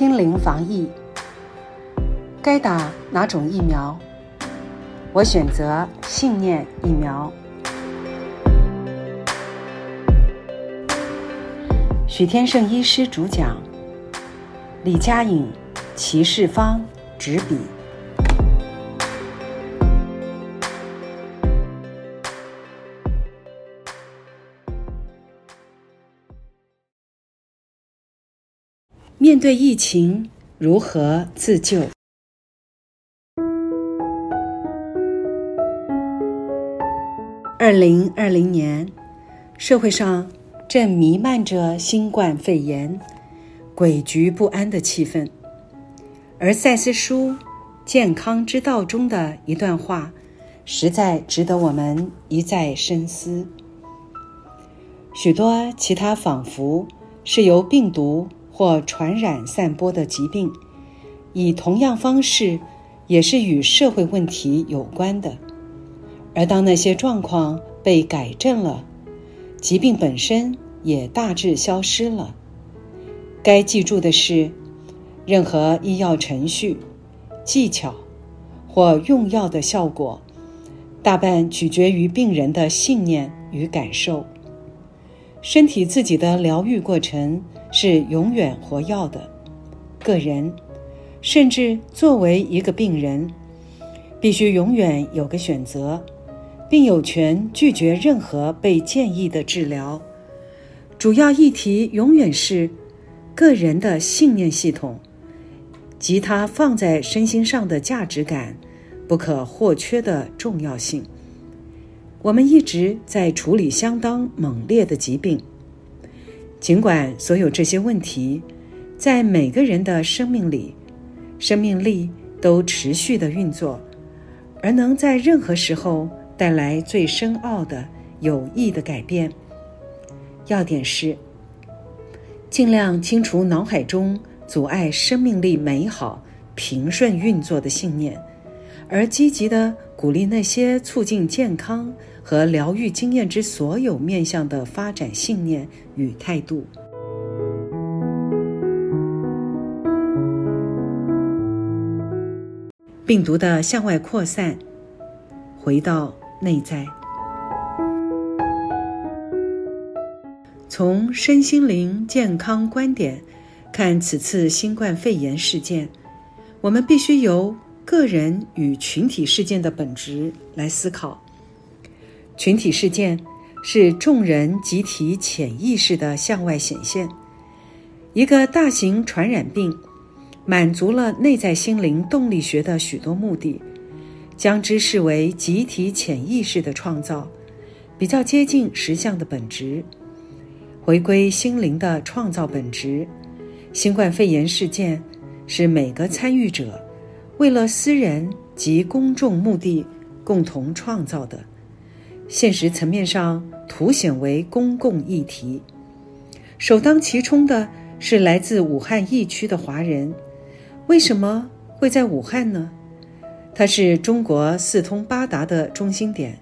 心灵防疫，该打哪种疫苗？我选择信念疫苗。许天胜医师主讲，李佳颖、齐世芳执笔。面对疫情，如何自救？二零二零年，社会上正弥漫着新冠肺炎诡谲不安的气氛，而赛斯书《健康之道》中的一段话，实在值得我们一再深思。许多其他仿佛是由病毒。或传染散播的疾病，以同样方式，也是与社会问题有关的。而当那些状况被改正了，疾病本身也大致消失了。该记住的是，任何医药程序、技巧或用药的效果，大半取决于病人的信念与感受。身体自己的疗愈过程。是永远活药的个人，甚至作为一个病人，必须永远有个选择，并有权拒绝任何被建议的治疗。主要议题永远是个人的信念系统及他放在身心上的价值感不可或缺的重要性。我们一直在处理相当猛烈的疾病。尽管所有这些问题，在每个人的生命里，生命力都持续的运作，而能在任何时候带来最深奥的有益的改变。要点是，尽量清除脑海中阻碍生命力美好平顺运作的信念，而积极的鼓励那些促进健康。和疗愈经验之所有面向的发展信念与态度。病毒的向外扩散，回到内在。从身心灵健康观点看，此次新冠肺炎事件，我们必须由个人与群体事件的本质来思考。群体事件是众人集体潜意识的向外显现。一个大型传染病满足了内在心灵动力学的许多目的，将之视为集体潜意识的创造，比较接近实相的本质，回归心灵的创造本质。新冠肺炎事件是每个参与者为了私人及公众目的共同创造的。现实层面上凸显为公共议题，首当其冲的是来自武汉疫区的华人。为什么会在武汉呢？它是中国四通八达的中心点，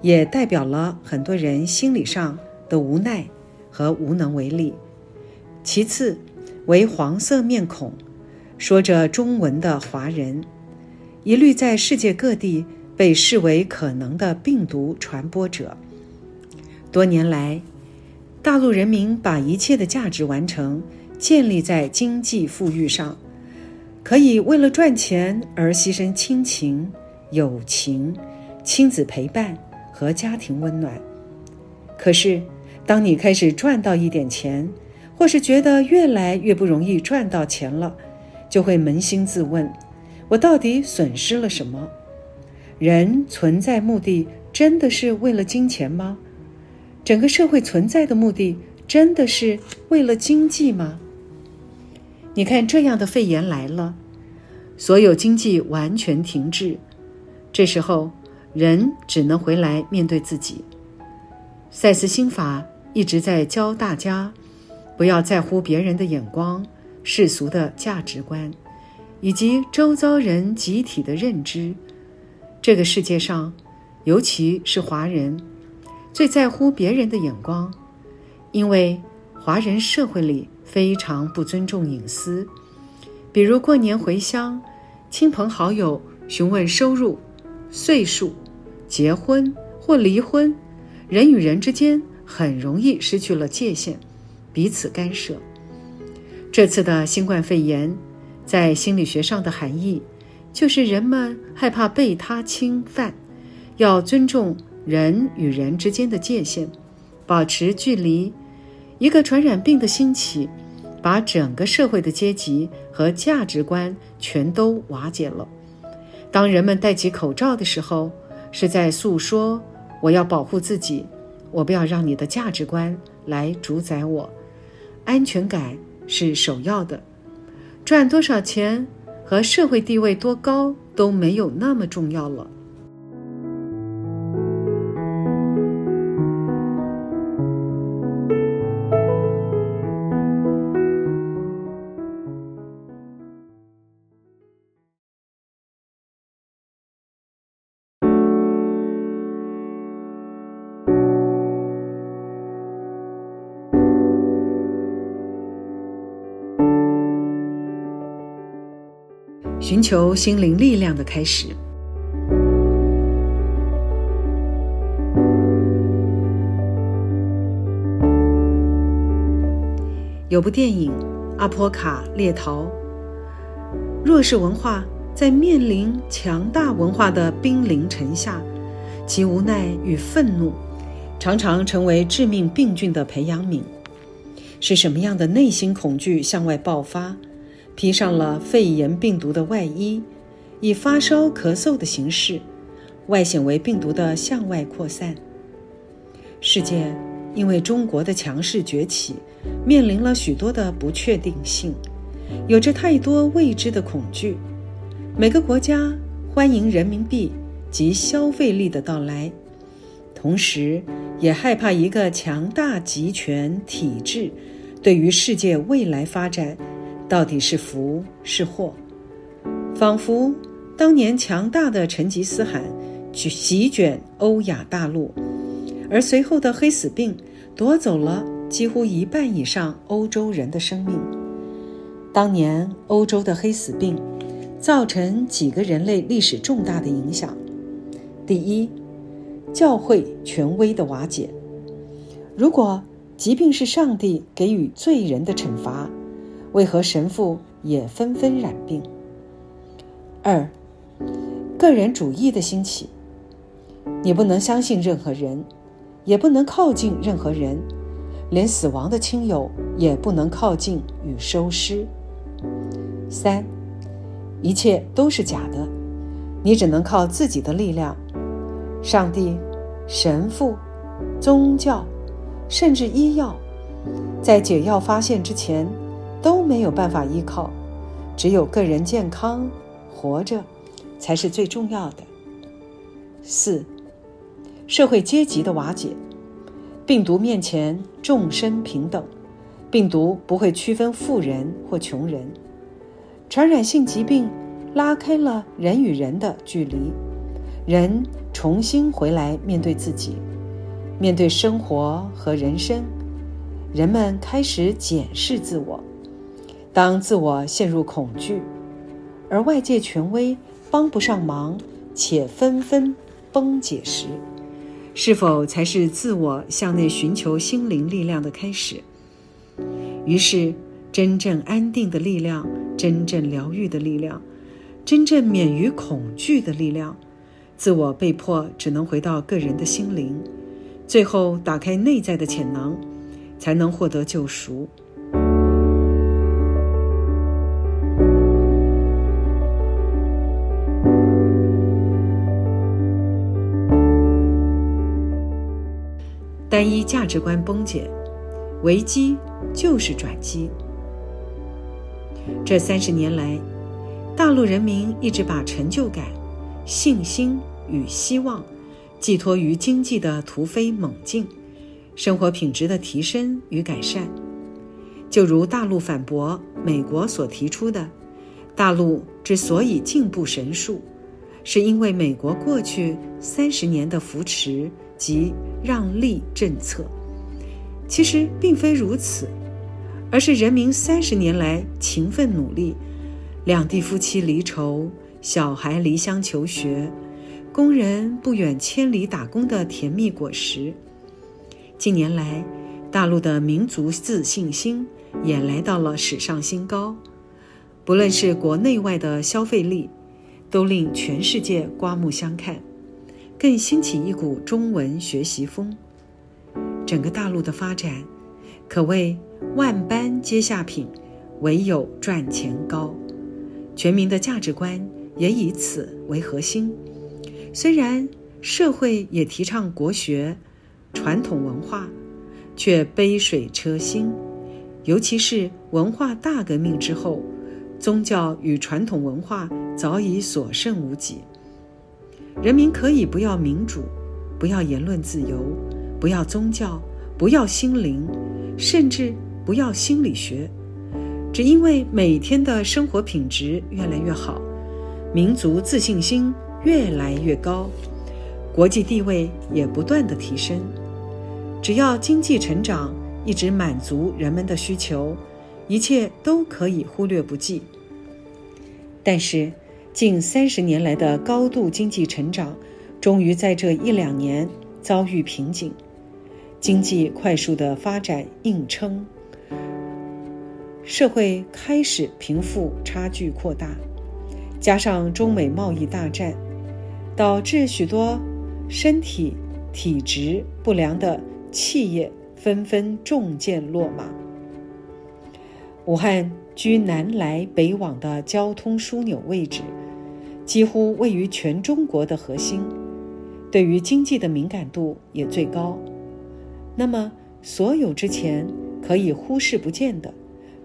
也代表了很多人心理上的无奈和无能为力。其次，为黄色面孔、说着中文的华人，一律在世界各地。被视为可能的病毒传播者。多年来，大陆人民把一切的价值完成建立在经济富裕上，可以为了赚钱而牺牲亲情、友情、亲子陪伴和家庭温暖。可是，当你开始赚到一点钱，或是觉得越来越不容易赚到钱了，就会扪心自问：我到底损失了什么？人存在目的真的是为了金钱吗？整个社会存在的目的真的是为了经济吗？你看，这样的肺炎来了，所有经济完全停滞，这时候人只能回来面对自己。赛斯心法一直在教大家，不要在乎别人的眼光、世俗的价值观，以及周遭人集体的认知。这个世界上，尤其是华人，最在乎别人的眼光，因为华人社会里非常不尊重隐私，比如过年回乡，亲朋好友询问收入、岁数、结婚或离婚，人与人之间很容易失去了界限，彼此干涉。这次的新冠肺炎，在心理学上的含义，就是人们害怕被他侵犯，要尊重人与人之间的界限，保持距离。一个传染病的兴起，把整个社会的阶级和价值观全都瓦解了。当人们戴起口罩的时候，是在诉说：“我要保护自己，我不要让你的价值观来主宰我，安全感。”是首要的，赚多少钱和社会地位多高都没有那么重要了。寻求心灵力量的开始。有部电影《阿波卡猎逃》，弱势文化在面临强大文化的兵临城下，其无奈与愤怒，常常成为致命病菌的培养皿。是什么样的内心恐惧向外爆发？披上了肺炎病毒的外衣，以发烧、咳嗽的形式，外显为病毒的向外扩散。世界因为中国的强势崛起，面临了许多的不确定性，有着太多未知的恐惧。每个国家欢迎人民币及消费力的到来，同时也害怕一个强大集权体制对于世界未来发展。到底是福是祸？仿佛当年强大的成吉思汗去席卷欧亚大陆，而随后的黑死病夺走了几乎一半以上欧洲人的生命。当年欧洲的黑死病造成几个人类历史重大的影响：第一，教会权威的瓦解。如果疾病是上帝给予罪人的惩罚。为何神父也纷纷染病？二，个人主义的兴起，你不能相信任何人，也不能靠近任何人，连死亡的亲友也不能靠近与收尸。三，一切都是假的，你只能靠自己的力量。上帝、神父、宗教，甚至医药，在解药发现之前。都没有办法依靠，只有个人健康活着，才是最重要的。四，社会阶级的瓦解，病毒面前众生平等，病毒不会区分富人或穷人，传染性疾病拉开了人与人的距离，人重新回来面对自己，面对生活和人生，人们开始检视自我。当自我陷入恐惧，而外界权威帮不上忙，且纷纷崩解时，是否才是自我向内寻求心灵力量的开始？于是，真正安定的力量，真正疗愈的力量，真正免于恐惧的力量，自我被迫只能回到个人的心灵，最后打开内在的潜能，才能获得救赎。单一价值观崩解，危机就是转机。这三十年来，大陆人民一直把成就感、信心与希望寄托于经济的突飞猛进、生活品质的提升与改善。就如大陆反驳美国所提出的，大陆之所以进步神速，是因为美国过去三十年的扶持。及让利政策，其实并非如此，而是人民三十年来勤奋努力，两地夫妻离愁，小孩离乡求学，工人不远千里打工的甜蜜果实。近年来，大陆的民族自信心也来到了史上新高，不论是国内外的消费力，都令全世界刮目相看，更兴起一股中文学习风。整个大陆的发展，可谓万般皆下品，唯有赚钱高。全民的价值观也以此为核心。虽然社会也提倡国学、传统文化，却杯水车薪。尤其是文化大革命之后，宗教与传统文化早已所剩无几。人民可以不要民主，不要言论自由，不要宗教，不要心灵，甚至不要心理学。只因为每天的生活品质越来越好，民族自信心越来越高，国际地位也不断的提升。只要经济成长一直满足人们的需求，一切都可以忽略不计。但是，近三十年来的高度经济成长，终于在这一两年遭遇瓶颈，经济快速的发展硬撑。社会开始贫富差距扩大，加上中美贸易大战，导致许多身体体质不良的企业纷纷中箭落马。武汉居南来北往的交通枢纽位置，几乎位于全中国的核心，对于经济的敏感度也最高。那么，所有之前可以忽视不见的。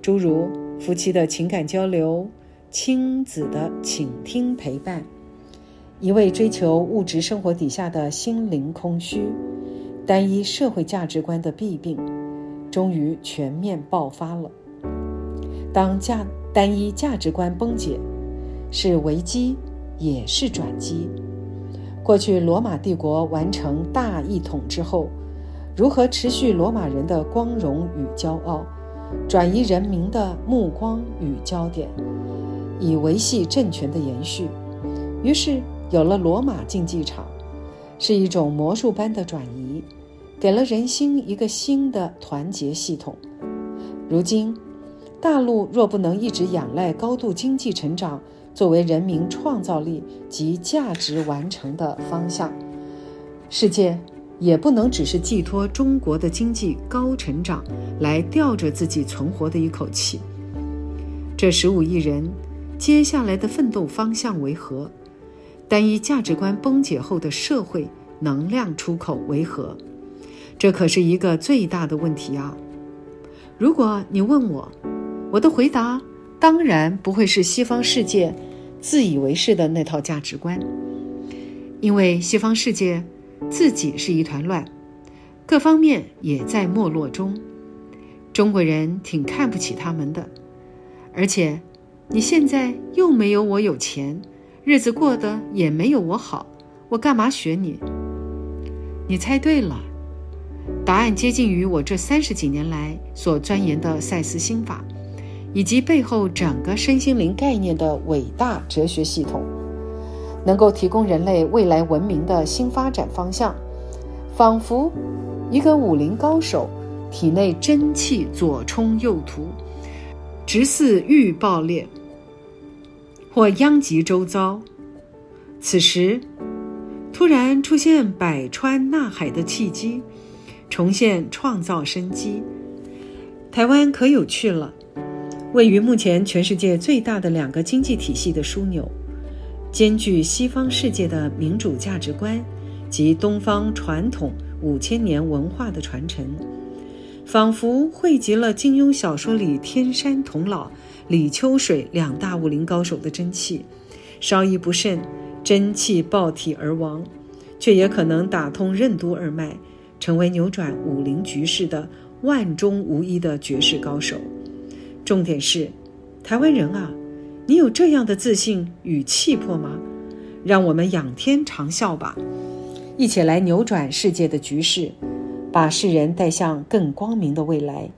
诸如夫妻的情感交流、亲子的倾听陪伴，一味追求物质生活底下的心灵空虚、单一社会价值观的弊病，终于全面爆发了。当价单一价值观崩解，是危机也是转机。过去罗马帝国完成大一统之后，如何持续罗马人的光荣与骄傲？转移人民的目光与焦点，以维系政权的延续。于是有了罗马竞技场，是一种魔术般的转移，给了人心一个新的团结系统。如今，大陆若不能一直仰赖高度经济成长作为人民创造力及价值完成的方向，世界。也不能只是寄托中国的经济高成长来吊着自己存活的一口气。这十五亿人接下来的奋斗方向为何？单一价值观崩解后的社会能量出口为何？这可是一个最大的问题啊！如果你问我，我的回答当然不会是西方世界自以为是的那套价值观，因为西方世界。自己是一团乱，各方面也在没落中。中国人挺看不起他们的，而且你现在又没有我有钱，日子过得也没有我好，我干嘛学你？你猜对了，答案接近于我这三十几年来所钻研的赛斯心法，以及背后整个身心灵概念的伟大哲学系统。能够提供人类未来文明的新发展方向，仿佛一个武林高手体内真气左冲右突，直似欲爆裂或殃及周遭。此时，突然出现百川纳海的契机，重现创造生机。台湾可有趣了，位于目前全世界最大的两个经济体系的枢纽。兼具西方世界的民主价值观及东方传统五千年文化的传承，仿佛汇集了金庸小说里天山童姥、李秋水两大武林高手的真气，稍一不慎，真气爆体而亡，却也可能打通任督二脉，成为扭转武林局势的万中无一的绝世高手。重点是，台湾人啊！你有这样的自信与气魄吗？让我们仰天长啸吧，一起来扭转世界的局势，把世人带向更光明的未来。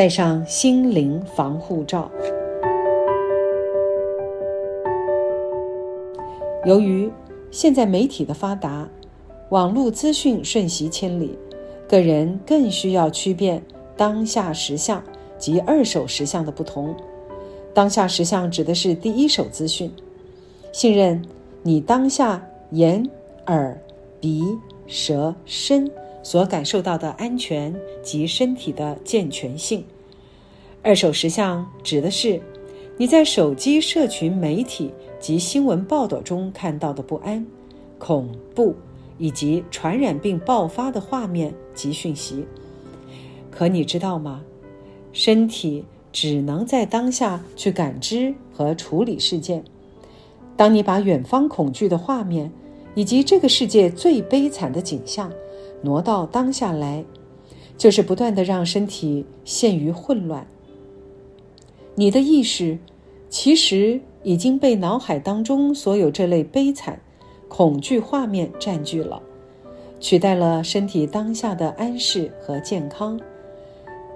戴上心灵防护罩。由于现在媒体的发达，网络资讯瞬息千里，个人更需要区辨当下实相及二手实相的不同。当下实相指的是第一手资讯，信任你当下眼、耳、鼻、舌、身所感受到的安全及身体的健全性。二手实相指的是你在手机社群媒体及新闻报道中看到的不安、恐怖以及传染病爆发的画面及讯息。可你知道吗？身体。只能在当下去感知和处理事件。当你把远方恐惧的画面以及这个世界最悲惨的景象挪到当下来，就是不断的让身体陷于混乱。你的意识其实已经被脑海当中所有这类悲惨、恐惧画面占据了，取代了身体当下的安适和健康。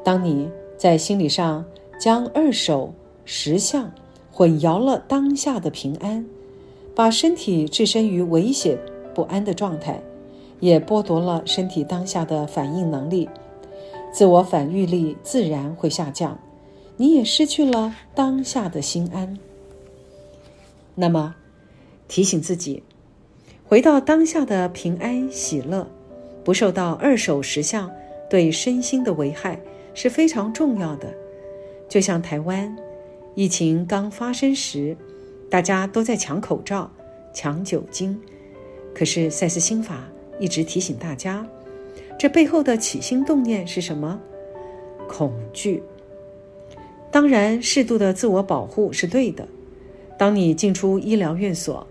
当你在心理上。将二手实相混淆了当下的平安，把身体置身于危险不安的状态，也剥夺了身体当下的反应能力，自我反御力自然会下降，你也失去了当下的心安。那么，提醒自己，回到当下的平安喜乐，不受到二手实相对身心的危害是非常重要的。就像台湾疫情刚发生时，大家都在抢口罩、抢酒精，可是赛斯心法一直提醒大家，这背后的起心动念是什么？恐惧。当然，适度的自我保护是对的。当你进出医疗院所，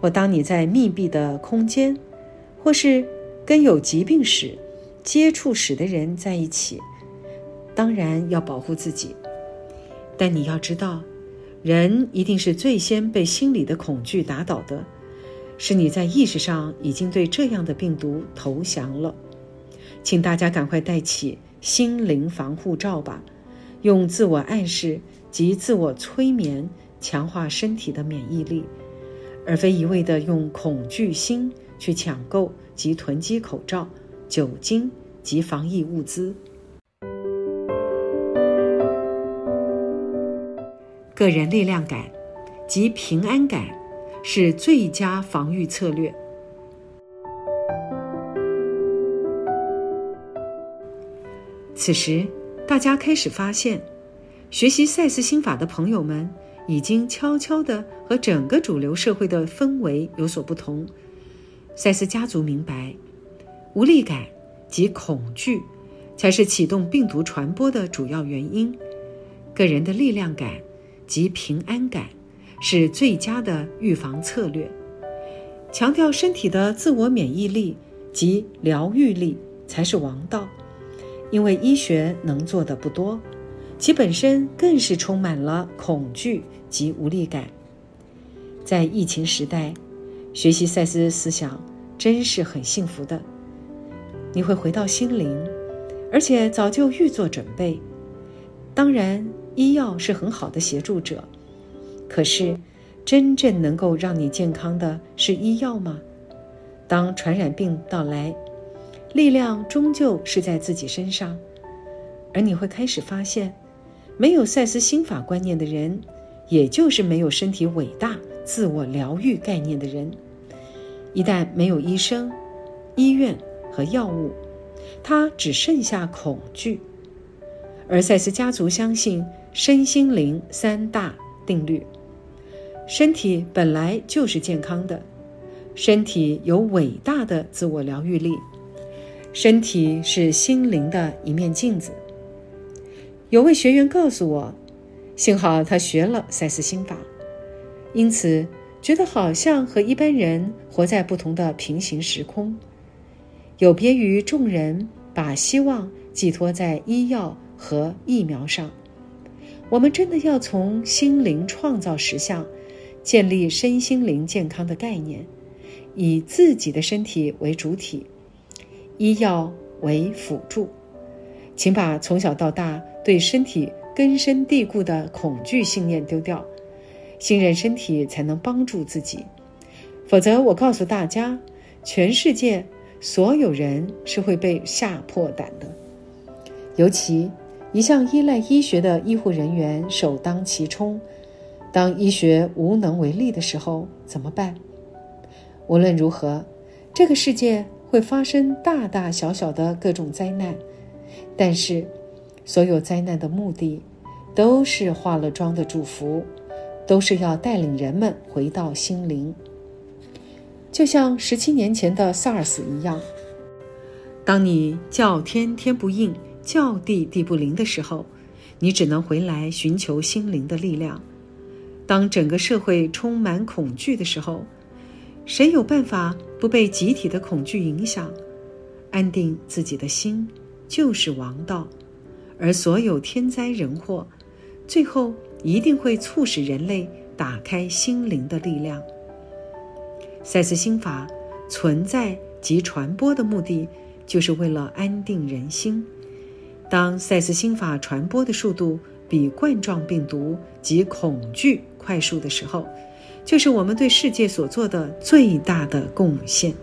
或当你在密闭的空间，或是跟有疾病史、接触史的人在一起，当然要保护自己。但你要知道，人一定是最先被心理的恐惧打倒的，是你在意识上已经对这样的病毒投降了。请大家赶快戴起心灵防护罩吧，用自我暗示及自我催眠强化身体的免疫力，而非一味的用恐惧心去抢购及囤积口罩、酒精及防疫物资。个人力量感及平安感是最佳防御策略。此时，大家开始发现，学习赛斯心法的朋友们已经悄悄的和整个主流社会的氛围有所不同。赛斯家族明白，无力感及恐惧才是启动病毒传播的主要原因。个人的力量感。及平安感是最佳的预防策略。强调身体的自我免疫力及疗愈力才是王道，因为医学能做的不多，其本身更是充满了恐惧及无力感。在疫情时代，学习赛斯思想真是很幸福的。你会回到心灵，而且早就预做准备。当然。医药是很好的协助者，可是，真正能够让你健康的是医药吗？当传染病到来，力量终究是在自己身上，而你会开始发现，没有赛斯心法观念的人，也就是没有身体伟大、自我疗愈概念的人。一旦没有医生、医院和药物，他只剩下恐惧。而赛斯家族相信。身心灵三大定律。身体本来就是健康的，身体有伟大的自我疗愈力，身体是心灵的一面镜子。有位学员告诉我，幸好他学了赛斯心法，因此觉得好像和一般人活在不同的平行时空，有别于众人把希望寄托在医药和疫苗上。我们真的要从心灵创造实相，建立身心灵健康的概念，以自己的身体为主体，医药为辅助，请把从小到大对身体根深蒂固的恐惧信念丢掉，信任身体才能帮助自己。否则，我告诉大家，全世界所有人是会被吓破胆的，尤其一向依赖医学的医护人员首当其冲。当医学无能为力的时候，怎么办？无论如何，这个世界会发生大大小小的各种灾难，但是，所有灾难的目的，都是化了妆的祝福，都是要带领人们回到心灵。就像十七年前的 SARS 一样，当你叫天天不应，叫地地不灵的时候，你只能回来寻求心灵的力量。当整个社会充满恐惧的时候，谁有办法不被集体的恐惧影响？安定自己的心就是王道，而所有天灾人祸，最后一定会促使人类打开心灵的力量。赛斯心法存在及传播的目的，就是为了安定人心。当赛斯心法传播的速度比冠状病毒及恐惧快速的时候，就是我们对世界所做的最大的贡献。